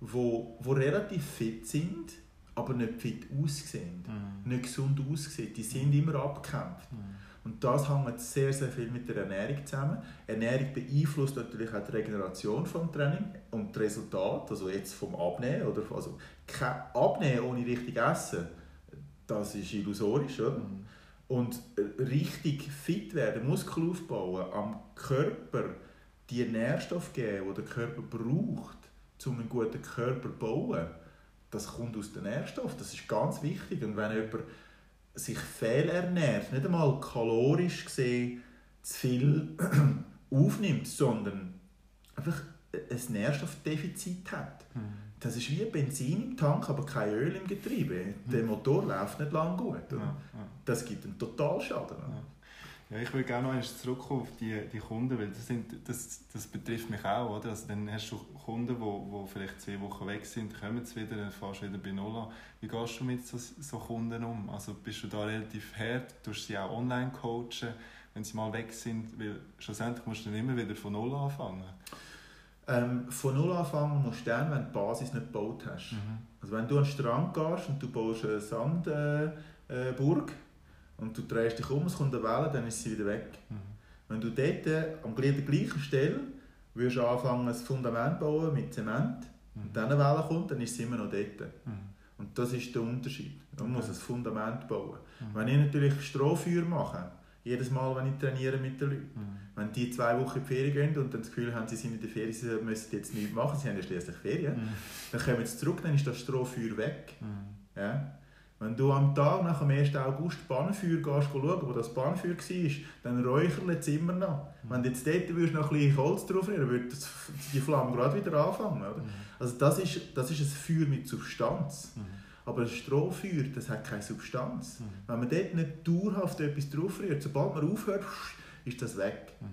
wo, wo relativ fit sind, aber nicht fit aussehen, mhm. nicht gesund aussehen. Die sind immer abgekämpft. Mhm. Und das hängt sehr, sehr viel mit der Ernährung zusammen. Ernährung beeinflusst natürlich auch die Regeneration vom Training und das Resultat, also jetzt vom Abnehmen. Oder, also kein Abnehmen ohne richtig Essen, das ist illusorisch. Oder? Mhm. Und richtig fit werden, Muskel aufbauen, am Körper die Nährstoffe geben, die der Körper braucht, um einen guten Körper zu bauen, das kommt aus den Nährstoffen. Das ist ganz wichtig. Und wenn jemand sich fehlernährt, nicht einmal kalorisch gesehen zu viel aufnimmt, sondern einfach ein Nährstoffdefizit hat. Mhm. Das ist wie Benzin im Tank, aber kein Öl im Getriebe. Mhm. Der Motor läuft nicht lang gut. Ja, ja. Das gibt einen Totalschaden. Ja. Ja, ich will gerne noch einmal zurückkommen auf die, die Kunden, weil das, sind, das, das betrifft mich auch. Oder? Also dann hast du Kunden, die wo, wo vielleicht zwei Wochen weg sind, kommen sie wieder, dann fährst du wieder bei Null an. Wie gehst du mit so, so Kunden um? Also bist du da relativ hart? Tust du sie auch online coachen, wenn sie mal weg sind? Weil schlussendlich musst du dann immer wieder von Null anfangen. Ähm, von Null anfangen musst du dann, wenn du die Basis nicht gebaut hast. Mhm. Also wenn du an den Strand gehst und du baust eine Sandburg, äh, äh, und du drehst dich um, es kommt eine Welle, dann ist sie wieder weg. Mhm. Wenn du dort äh, an der gleichen Stelle würdest anfangen, ein Fundament bauen mit Zement mhm. und dann eine Welle kommt, dann ist sie immer noch dort. Mhm. Und das ist der Unterschied. Man okay. muss ein Fundament bauen. Mhm. Wenn ich natürlich Strohfeuer mache, jedes Mal, wenn ich trainiere mit den Leuten, mhm. wenn die zwei Wochen in die Ferien gehen und dann das Gefühl haben, sie sind in der Ferien, sie müssen jetzt nichts machen, sie haben ja schließlich Ferien, mhm. dann kommen sie zurück, dann ist das Strohfeuer weg. Ja? Wenn du am Tag nach dem 1. August Bahnfeuer gehst, schauen, wo das Bahnfeuer war, dann räuchert es immer noch. Wenn du jetzt dort würdest noch ein bisschen Holz drauf rühren, würde die Flamme gerade wieder anfangen. Oder? Mhm. Also das ist, das ist ein Feuer mit Substanz. Mhm. Aber ein Strohfeuer, das hat keine Substanz. Mhm. Wenn man dort nicht dauerhaft etwas drauf rührt, sobald man aufhört, ist das weg. Mhm.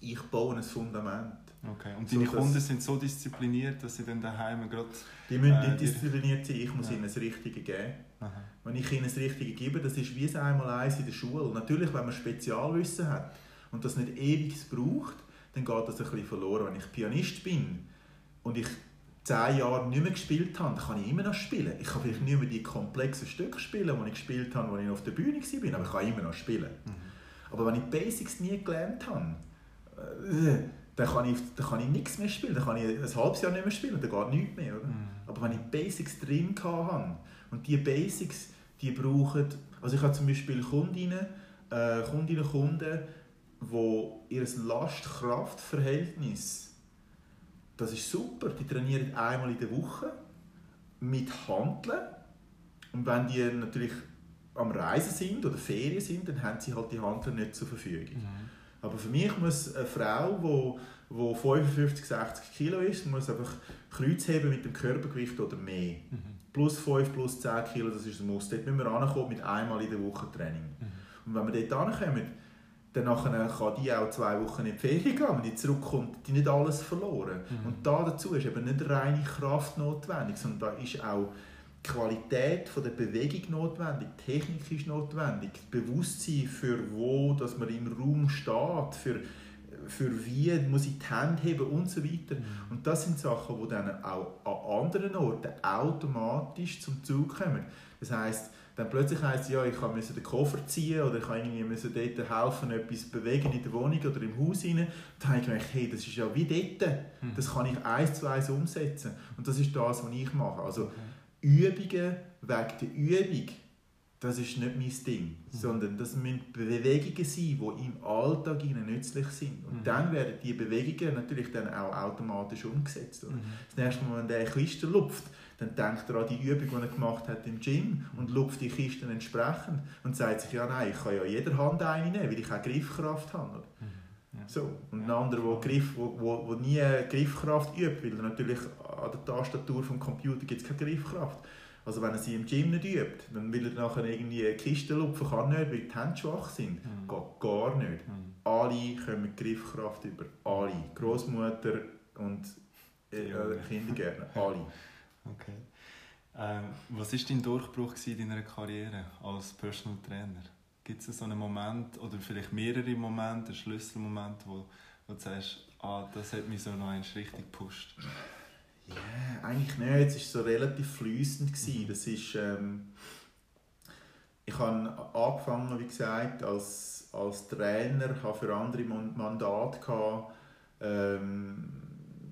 Ich baue ein Fundament. Okay. Und deine so, Kunden sind so diszipliniert, dass sie dann daheim gerade... Die müssen nicht äh, diszipliniert sein, ich muss ja. ihnen das Richtige geben. Aha. Wenn ich ihnen das Richtige gebe, das ist wie einmal eins in der Schule. Natürlich, wenn man Spezialwissen hat und das nicht ewig braucht, dann geht das ein bisschen verloren. Wenn ich Pianist bin und ich zehn Jahre nicht mehr gespielt habe, dann kann ich immer noch spielen. Ich kann vielleicht nicht mehr die komplexen Stücke spielen, die ich gespielt habe, als ich auf der Bühne war, aber ich kann immer noch spielen. Mhm. Aber wenn ich Basics nie gelernt habe, äh, dann kann ich, dann kann ich nichts mehr spielen. Dann kann ich ein halbes Jahr nicht mehr spielen, dann geht nichts mehr. Oder? Mhm. Aber wenn ich Basics drin hatte, und diese Basics, die brauchen, also ich habe zum Beispiel Kundinnen, äh, Kundinnen und Kunden, wo ihr Last-Kraft-Verhältnis, das ist super, die trainieren einmal in der Woche mit Handeln und wenn die natürlich am Reisen sind oder Ferien sind, dann haben sie halt die Handeln nicht zur Verfügung. Mhm. Aber für mich muss eine Frau, die, die 55, 60 Kilo ist, muss einfach Kreuz heben mit dem Körpergewicht oder mehr. Mhm. Plus 5, plus 10 Kilo, das ist ein Muss. Dort müssen wir ankommen mit einmal in der Woche Training. Mhm. Und wenn wir dort ankommen, dann kann die auch zwei Wochen in die Ferien gehen. Wenn die zurückkommt, die nicht alles verloren. Mhm. Und da dazu ist eben nicht reine Kraft notwendig, sondern da ist auch die Qualität von der Bewegung notwendig, die Technik ist notwendig, das Bewusstsein für wo, dass man im Raum steht, für, für wie muss ich die Hände heben und so weiter. Mhm. Und das sind Sachen, die dann auch an anderen Orten automatisch zum Zug kommen. Das heißt, dann plötzlich heisst es, ja, ich musste den Koffer ziehen oder ich musste dort helfen, etwas bewegen in der Wohnung oder im Haus rein. Dann habe ich gedacht, hey, das ist ja wie dort. Mhm. Das kann ich eins zu eins umsetzen. Und das ist das, was ich mache. Also, okay Übungen wegen der Übung, das ist nicht mein Ding. Mhm. Sondern das müssen Bewegungen sein, die im Alltag ihnen nützlich sind. Und mhm. dann werden diese Bewegungen natürlich dann auch automatisch umgesetzt. Mhm. Das nächste Mal, wenn der Kiste lupft, dann denkt er an die Übung, die er gemacht hat im Gym und lupft die Kisten entsprechend und sagt sich, ja nein, ich kann ja jeder Hand eine nehmen, weil ich auch Griffkraft habe. Mhm. So. Und ein anderer, der Griff, wo, wo, wo nie Griffkraft übt, weil natürlich an der Tastatur des Computers gibt es keine Griffkraft. Also wenn er sie im Gym nicht übt, dann will er nachher irgendwie Kisten lupfen, kann nicht, weil die Hände schwach sind. Mhm. Geht gar nicht. Mhm. Alle kommen Griffkraft über. Alle. Großmutter und äh, Kindergärtner. Alle. Okay. Ähm, was war dein Durchbruch in deiner Karriere als Personal Trainer? Gibt es so einen Moment oder vielleicht mehrere Momente, einen Schlüsselmoment, wo, wo du sagst, ah, das hat mich so noch richtig gepusht? Ja, yeah, eigentlich nicht. Es war so relativ fließend. Das ist, ähm, ich habe angefangen, wie gesagt, als, als Trainer, habe für andere Mandate gehabt. Ähm,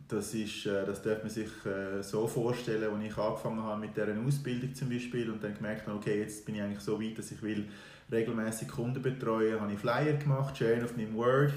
das, ist, äh, das darf man sich äh, so vorstellen, als ich angefangen habe mit dieser Ausbildung zum Beispiel und dann gemerkt habe, okay, jetzt bin ich eigentlich so weit, dass ich will regelmäßig Kunden betreuen, habe ich Flyer gemacht, schön auf meinem Word.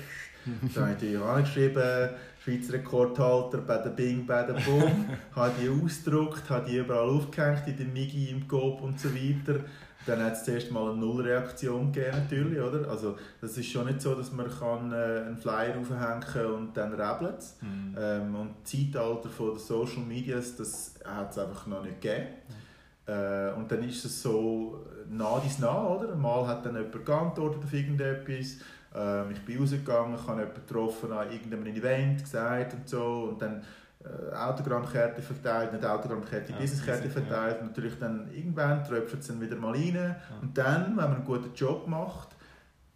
da habe ich angeschrieben, Schweizer Rekordhalter bei der Bing, bei der Boom, habe die ausgedruckt, habe die überall aufgehängt, in der Migi, im Coop und so weiter. Dann hat es zuerst mal eine Nullreaktion gegeben, natürlich, oder? Also, das ist schon nicht so, dass man kann, äh, einen Flyer aufhängen kann und dann rebelt mhm. ähm, Und das Zeitalter der Social Medias, das hat es einfach noch nicht gegeben. Mhm. Äh, und dann ist es so nah dies nah, oder? Mal hat dann jemand geantwortet auf irgendetwas. Ähm, ich bin rausgegangen, ich habe jemanden getroffen an irgendeinem Event gesagt und so. Und dann äh, Autogrammkarte verteilt, nicht Autogrammkarte, ja, Businesskarte verteilt. Ja. Natürlich dann irgendwann tröpfelt es dann wieder mal rein. Ja. Und dann, wenn man einen guten Job macht,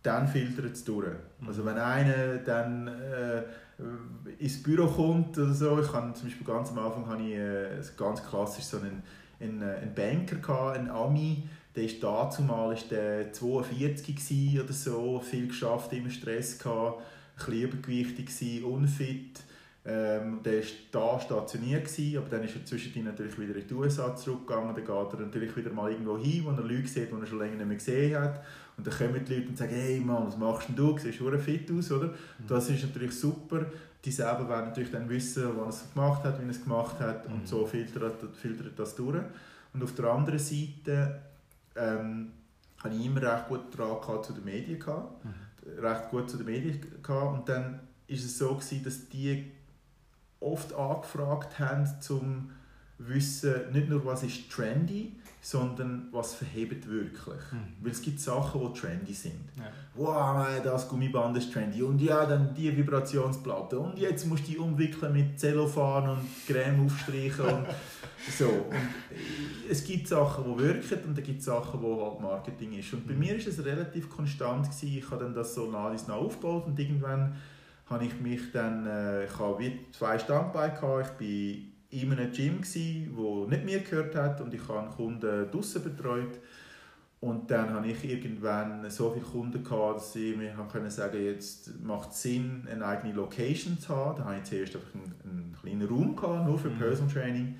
dann filtert es durch. Mhm. Also wenn einer dann äh, ins Büro kommt oder so, ich habe zum Beispiel ganz am Anfang habe ich äh, ganz klassisch so einen, einen, äh, einen Banker gehabt, einen Ami, der ist dazumal ist der 42 oder so, viel geschafft, immer Stress gehabt, ein bisschen übergewichtig unfit ähm, der war da stationiert, gewesen, aber dann ist er zwischendurch natürlich wieder in die USA zurückgegangen. Dann geht er natürlich wieder mal irgendwo hin, wo er Leute sieht, die er schon länger nicht mehr gesehen hat. Und dann kommen die Leute und sagen, hey Mann, was machst denn du? Du siehst schon fit aus, oder? Mhm. Das ist natürlich super. Die selber werden natürlich dann wissen, was er gemacht hat, wie er es gemacht hat mhm. und so filtert, filtert das durch. Und auf der anderen Seite ähm, hatte ich immer recht gut Draht zu den Medien. Gehabt, mhm. Recht gut zu den Medien gehabt. Und dann ist es so gewesen, dass die oft angefragt haben, um wissen, nicht nur was ist trendy, sondern was verhebt wirklich. Mhm. Weil es gibt Sachen, die trendy sind. Ja. Wow, das Gummiband ist trendy. Und ja, dann die Vibrationsplatte. Und jetzt musst du die umwickeln mit Zellophan und Creme aufstreichen. und so. Und es gibt Sachen, die wirken und es gibt Sachen, wo halt Marketing ist. Und bei mhm. mir war es relativ konstant. Gewesen. Ich habe dann das so nach und nach aufgebaut und irgendwann habe ich mich dann, äh, ich habe zwei Standbeine gehabt. Ich war in einem Gym, wo nicht mir gehört hat und ich habe Kunden draussen betreut. Und dann habe ich irgendwann so viele Kunden gehabt, dass ich mir können sagen jetzt macht es Sinn, eine eigene Location zu haben. Da hatte ich zuerst einfach einen, einen kleinen Raum gehabt, nur für mhm. Personal Training.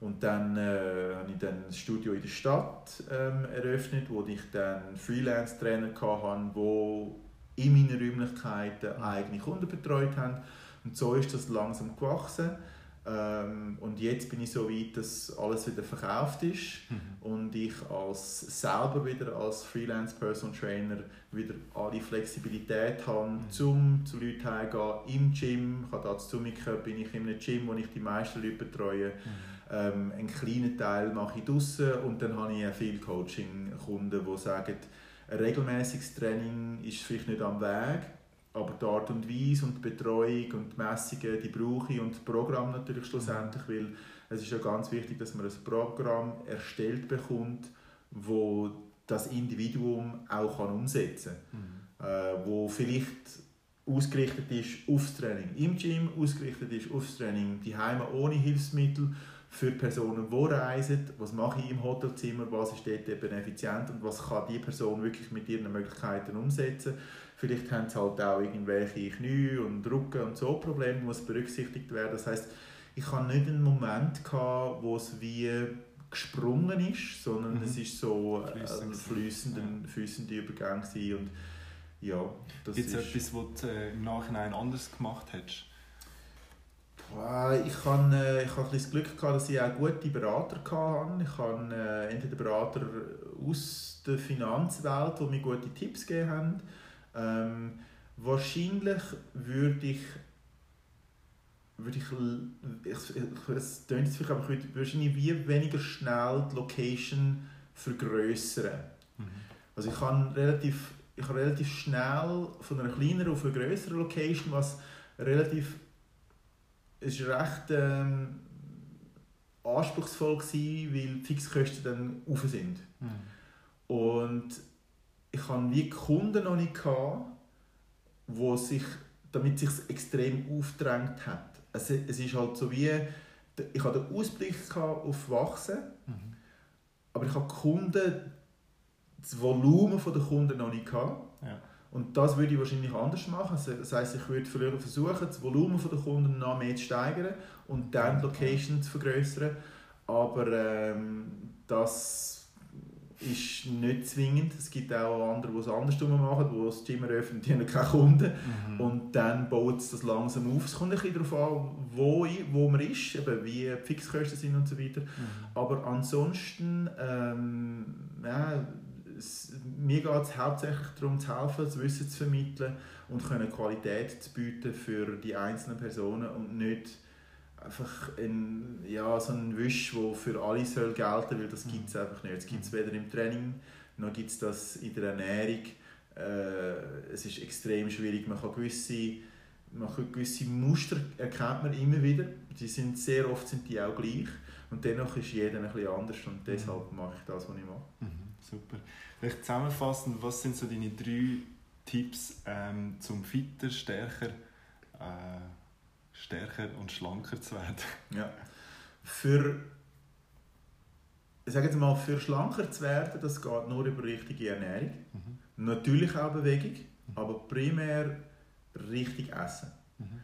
Und dann äh, habe ich dann ein Studio in der Stadt ähm, eröffnet, wo ich dann Freelance-Trainer hatte, wo in meinen Räumlichkeiten eigene Kunden betreut haben. Und so ist das langsam gewachsen. Ähm, und jetzt bin ich so weit, dass alles wieder verkauft ist mhm. und ich als selber wieder als Freelance Personal Trainer wieder alle Flexibilität habe, mhm. zum zu Leuten heimgehen im Gym. Ich habe dazu bin ich in einem Gym, wo ich die meisten Leute betreue. Mhm. Ähm, einen kleinen Teil mache ich draußen und dann habe ich viele Coaching-Kunden, die sagen, ein regelmäßiges Training ist vielleicht nicht am Weg, aber die Art und Weise und die Betreuung und die Messungen, die brauche ich und das Programm natürlich schlussendlich, weil es ist ja ganz wichtig, dass man ein Programm erstellt bekommt, wo das Individuum auch kann umsetzen kann. Mhm. Äh, wo vielleicht ausgerichtet ist aufs Training im Gym, ausgerichtet ist aufs Training die Heime ohne Hilfsmittel für Personen, die reisen, was mache ich im Hotelzimmer, was ist dort eben effizient und was kann die Person wirklich mit ihren Möglichkeiten umsetzen. Vielleicht haben sie halt auch irgendwelche Knie und Rücken und so Probleme, die berücksichtigt werden. Das heißt, ich hatte nicht einen Moment, gehabt, wo es wie gesprungen ist, sondern mhm. es ist so ein fließender, ja. fließender Übergang gewesen. und ja, das Gibt es etwas, was du äh, im Nachhinein anders gemacht hättest? Ich habe äh, ich hab das Glück gehabt, dass ich auch gute Berater hatte. Ich habe äh, entweder Berater aus der Finanzwelt, die mir gute Tipps gegeben haben. Ähm, wahrscheinlich würde ich würde ich, ich, ich es jetzt vielleicht, aber ich würde wahrscheinlich wie weniger schnell die Location vergrößern. Mhm. Also ich kann relativ, ich kann relativ schnell von einer kleineren auf eine größere Location, was relativ es war recht ähm, anspruchsvoll, gewesen, weil die Fixkosten dann rauf sind. Mhm. Und ich habe wie Kunden noch nicht gehabt, wo sich, damit sich extrem aufgedrängt hat. Es, es ist halt so wie, ich hatte den Ausblick auf Wachsen, mhm. aber ich habe Kunden, das Volumen der Kunden noch nicht gehabt. Ja. Und das würde ich wahrscheinlich anders machen. Das heisst, ich würde versuchen, das Volumen der Kunden noch mehr zu steigern und dann die Location zu vergrößern. Aber ähm, das ist nicht zwingend. Es gibt auch andere, die es andersrum machen, die das Gym eröffnen, die haben keine Kunden. Mhm. Und dann baut es das langsam auf. Es kommt ein bisschen darauf an, wo, wo man ist, eben wie die Fixkosten sind und so weiter. Mhm. Aber ansonsten, ähm, ja, es, mir geht es hauptsächlich darum zu helfen, das Wissen zu vermitteln und können Qualität zu bieten für die einzelnen Personen und nicht einfach ein, ja, so ein Wisch, der für alle soll gelten soll, weil das gibt es mhm. einfach nicht. Es gibt es weder im Training, noch gibt es das in der Ernährung. Äh, es ist extrem schwierig. Man kann gewisse, man kann gewisse Muster erkennt man immer wieder. Die sind, sehr oft sind die auch gleich. Und dennoch ist jeder ein bisschen anders und deshalb mache ich das, was ich mache. Mhm, super. Vielleicht zusammenfassend, was sind so deine drei Tipps ähm, zum fitter, stärker äh, stärker und schlanker zu werden. Ja. Für, ich sage jetzt mal, für schlanker zu werden, das geht nur über richtige Ernährung. Mhm. Natürlich auch Bewegung, mhm. aber primär richtig Essen. Mhm.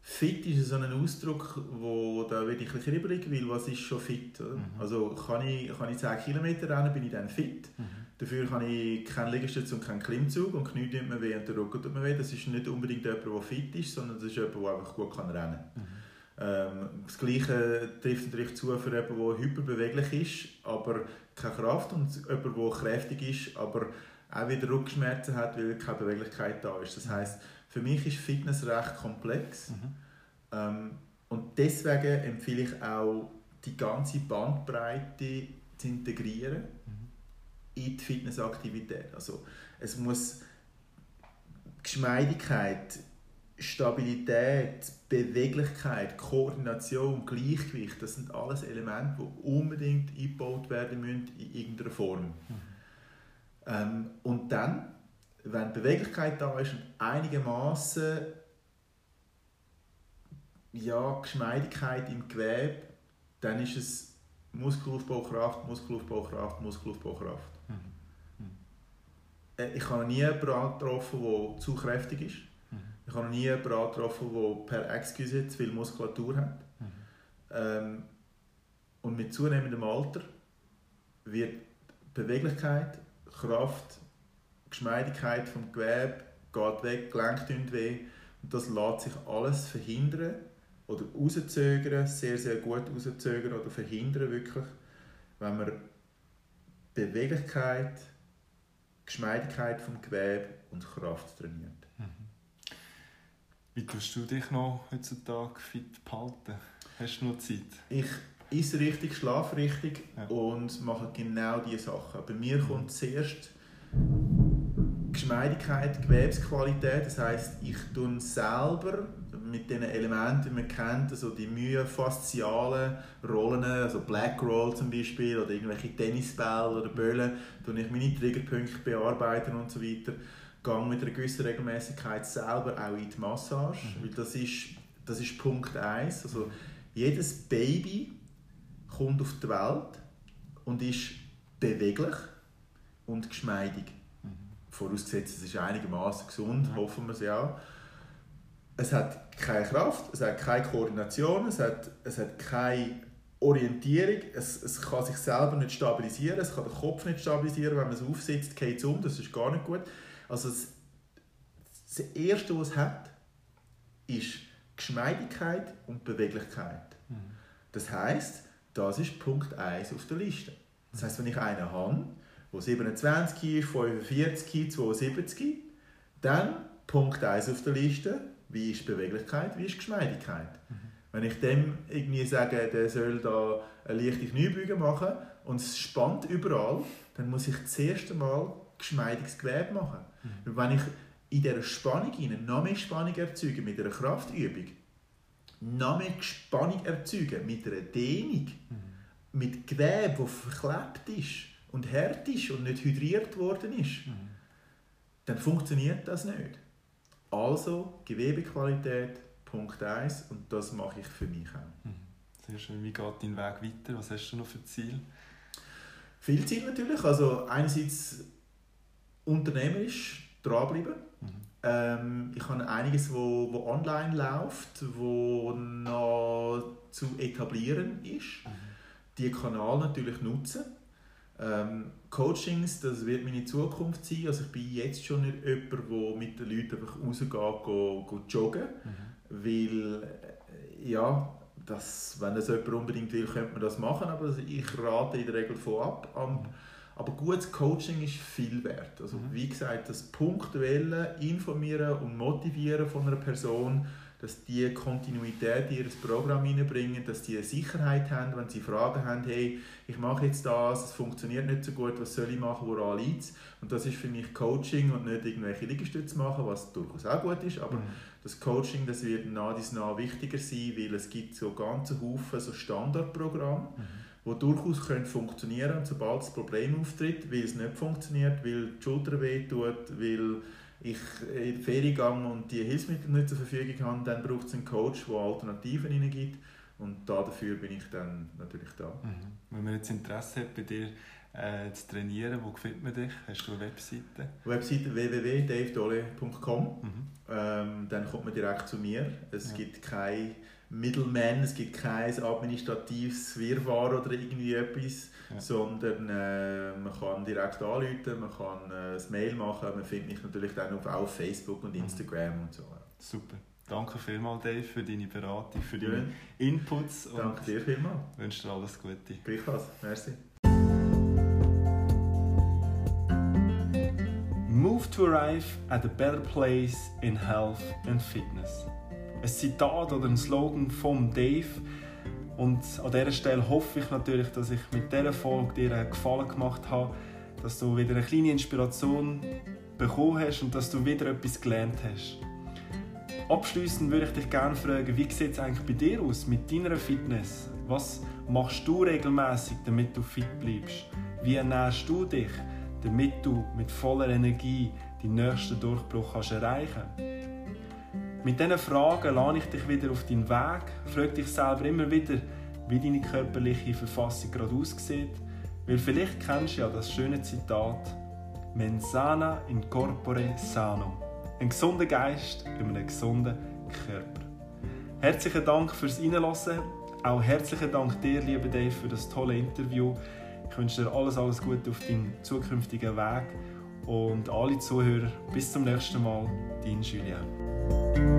Fit ist so ein Ausdruck, wo da werde ich ein bisschen rüberig, weil was ist schon fit? Mhm. Also kann ich, kann ich 10 Kilometer rennen, bin ich dann fit. Mhm. Dafür habe ich keinen Liegestütz und keinen Klimmzug und Knie tut mir weh und der Rücken tut mir weh. Das ist nicht unbedingt jemand, der fit ist, sondern das ist jemand, der einfach gut kann rennen kann. Mhm. Ähm, das Gleiche trifft natürlich zu für jemanden, der hyperbeweglich ist, aber keine Kraft und jemand, der kräftig ist, aber auch wieder Rückenschmerzen hat, weil keine Beweglichkeit da ist. Das mhm. heißt, für mich ist Fitness recht komplex mhm. ähm, und deswegen empfehle ich auch, die ganze Bandbreite zu integrieren. Mhm in die Fitnessaktivität. Also es muss Geschmeidigkeit, Stabilität, Beweglichkeit, Koordination, Gleichgewicht, das sind alles Elemente, die unbedingt eingebaut werden müssen in irgendeiner Form. Mhm. Ähm, und dann, wenn Beweglichkeit da ist und einigermaßen ja, Geschmeidigkeit im Gewebe, dann ist es Muskelaufbau, Kraft, Muskelaufbau, Kraft, Muskelaufbau, Kraft. Äh, ich habe noch nie jemanden getroffen, der zu kräftig ist. Mhm. Ich habe noch nie jemanden getroffen, der per Excuse zu viel Muskulatur hat. Mhm. Ähm, und mit zunehmendem Alter wird Beweglichkeit, Kraft, Geschmeidigkeit vom Gewebe geht weg, Gelenk tun weh. Und das lässt sich alles verhindern oder rauszögern, sehr, sehr gut rauszögern oder verhindern wirklich, wenn man Beweglichkeit, Geschmeidigkeit vom Gewebe und Kraft trainiert. Mhm. Wie tust du dich noch heutzutage fit behalten? Hast du noch Zeit? Ich esse richtig, schlafe richtig ja. und mache genau diese Sachen. Bei mir mhm. kommt zuerst Geschmeidigkeit, Gewebsqualität. Das heißt, ich tue selber mit den Elementen, die man kennt, also die myofaszialen Rollen, also Black Roll zum Beispiel oder irgendwelche Tennisbälle oder Böllen, tue ich meine Triggerpunkte bearbeiten und so weiter. Gehe mit einer gewissen Regelmäßigkeit selber auch in die Massage, mhm. weil das ist, das ist Punkt 1. Also jedes Baby kommt auf die Welt und ist beweglich und geschmeidig. Mhm. Vorausgesetzt, es ist einigermaßen gesund, mhm. hoffen wir es ja es hat keine Kraft, es hat keine Koordination, es hat, es hat keine Orientierung, es, es kann sich selber nicht stabilisieren, es kann den Kopf nicht stabilisieren, wenn man es aufsetzt, geht es um, das ist gar nicht gut. Also das, das Erste, was es hat, ist Geschmeidigkeit und Beweglichkeit. Mhm. Das heißt, das ist Punkt 1 auf der Liste. Das heißt, wenn ich einen habe, der 27 ist, 45, 72, dann Punkt 1 auf der Liste, wie ist Beweglichkeit, wie ist Geschmeidigkeit. Mhm. Wenn ich dem irgendwie sage, der soll da eine leichte Kniebeuge machen und es spannt überall, dann muss ich das erste Mal geschmeidiges Gewebe machen. Mhm. wenn ich in dieser Spannung hinein noch mehr Spannung erzeuge mit einer Kraftübung, noch mehr Spannung erzeuge mit einer Dehnung, mhm. mit Gewebe, das verklebt ist und hart ist und nicht hydriert worden ist, mhm. dann funktioniert das nicht. Also Gewebequalität, Punkt 1 und das mache ich für mich auch. Mhm. Sehr schön. Wie geht dein Weg weiter? Was hast du noch für Ziel? Viel Ziel natürlich. Also einerseits unternehmerisch dranbleiben. Mhm. Ähm, ich habe einiges, wo, wo online läuft, wo noch zu etablieren ist. Mhm. Die Kanal natürlich nutzen. Ähm, Coachings, das wird meine Zukunft sein. Also ich bin jetzt schon nicht jemand, der mit den Leuten einfach rausgeht, go joggen. Mhm. Weil, äh, ja, das, wenn das jemand unbedingt will, könnte man das machen, aber ich rate in der Regel von ab. Aber gutes Coaching ist viel wert. Also mhm. wie gesagt, das punktuelle Informieren und Motivieren von einer Person, dass die Kontinuität in ihr Programm hineinbringen, dass die eine Sicherheit haben, wenn sie Fragen haben, hey, ich mache jetzt das, es funktioniert nicht so gut, was soll ich machen, woran liegt es? Und das ist für mich Coaching und nicht irgendwelche Liegestütze machen, was durchaus auch gut ist, aber mhm. das Coaching, das wird nah dies nah wichtiger sein, weil es gibt so ganze Haufen so Standardprogramme, mhm. die durchaus können funktionieren können, sobald das Problem auftritt, weil es nicht funktioniert, weil die Schulter wehtut, weil ich in die Ferien gehe und die Hilfsmittel nicht zur Verfügung habe, dann braucht es einen Coach, der Alternativen hineingibt. Und dafür bin ich dann natürlich da. Mhm. Wenn man jetzt Interesse hat, bei dir äh, zu trainieren, wo findet man dich? Hast du eine Webseite? Webseite www.davedole.com. Mhm. Ähm, dann kommt man direkt zu mir. Es ja. gibt keine Middleman, es gibt kein administratives Wirrwarr oder irgendwie etwas, ja. sondern äh, man kann direkt anrufen, man kann äh, Mail machen, man findet mich natürlich dann auf, auf Facebook und mhm. Instagram und so. Super. Danke vielmals, Dave, für deine Beratung, für deine ja. Inputs. Danke dir vielmals. Ich wünsche dir alles Gute. Gleichfalls. Merci. Move to arrive at a better place in health and fitness ein Zitat oder ein Slogan vom Dave. Und an dieser Stelle hoffe ich natürlich, dass ich mit dieser Folge dir einen Gefallen gemacht habe, dass du wieder eine kleine Inspiration bekommen hast und dass du wieder etwas gelernt hast. Abschließend würde ich dich gerne fragen, wie sieht es eigentlich bei dir aus mit deiner Fitness? Was machst du regelmäßig, damit du fit bleibst? Wie ernährst du dich, damit du mit voller Energie den nächsten Durchbruch kannst erreichen kannst? Mit diesen Fragen lade ich dich wieder auf deinen Weg. Frag dich selber immer wieder, wie deine körperliche Verfassung gerade aussieht. Weil vielleicht kennst du ja das schöne Zitat Mensana in corpore sano. Ein gesunder Geist in einem gesunden Körper. Herzlichen Dank fürs Reinlassen. Auch herzlichen Dank dir, lieber Dave, für das tolle Interview. Ich wünsche dir alles, alles Gute auf deinem zukünftigen Weg. Und alle Zuhörer, bis zum nächsten Mal, dein Julien. Bye.